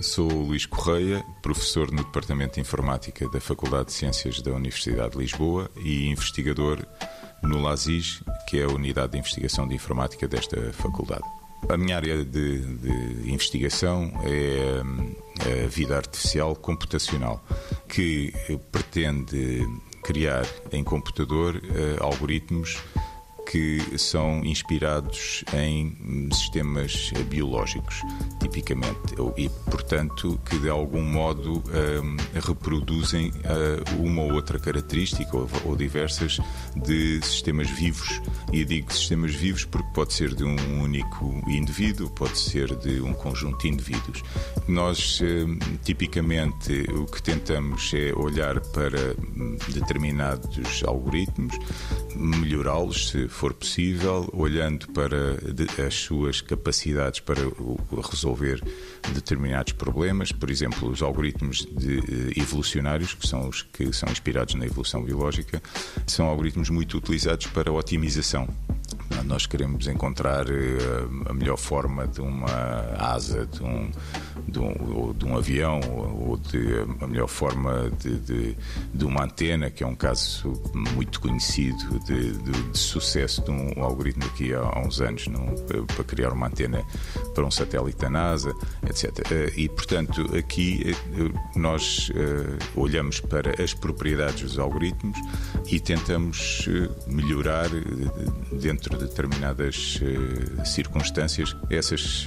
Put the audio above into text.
sou o Luís Correia, professor no Departamento de Informática da Faculdade de Ciências da Universidade de Lisboa e investigador no LASIS, que é a Unidade de Investigação de Informática desta faculdade. A minha área de, de investigação é a vida artificial computacional, que pretende criar em computador uh, algoritmos que são inspirados em sistemas biológicos, tipicamente, e, portanto, que de algum modo um, reproduzem uh, uma ou outra característica ou, ou, diversas de sistemas vivos. E digo sistemas vivos porque pode ser de um único indivíduo, pode ser de um conjunto de indivíduos. Nós, um, tipicamente, o que tentamos é olhar para determinados algoritmos, melhorá-los, se for possível, olhando para as suas capacidades para resolver determinados problemas, por exemplo, os algoritmos de, eh, evolucionários, que são os que são inspirados na evolução biológica, são algoritmos muito utilizados para a otimização. Nós queremos encontrar eh, a melhor forma de uma asa, de um, de um, de um avião, ou de, a melhor forma de, de, de, uma antena, que é um caso muito conhecido de, de sucesso de um algoritmo aqui há, uns anos para criar uma antena para um satélite da NASA, etc. Eh, e, portanto, aqui eh, nós olhamos para as propriedades dos algoritmos e tentamos melhorar dentro de determinadas circunstâncias essas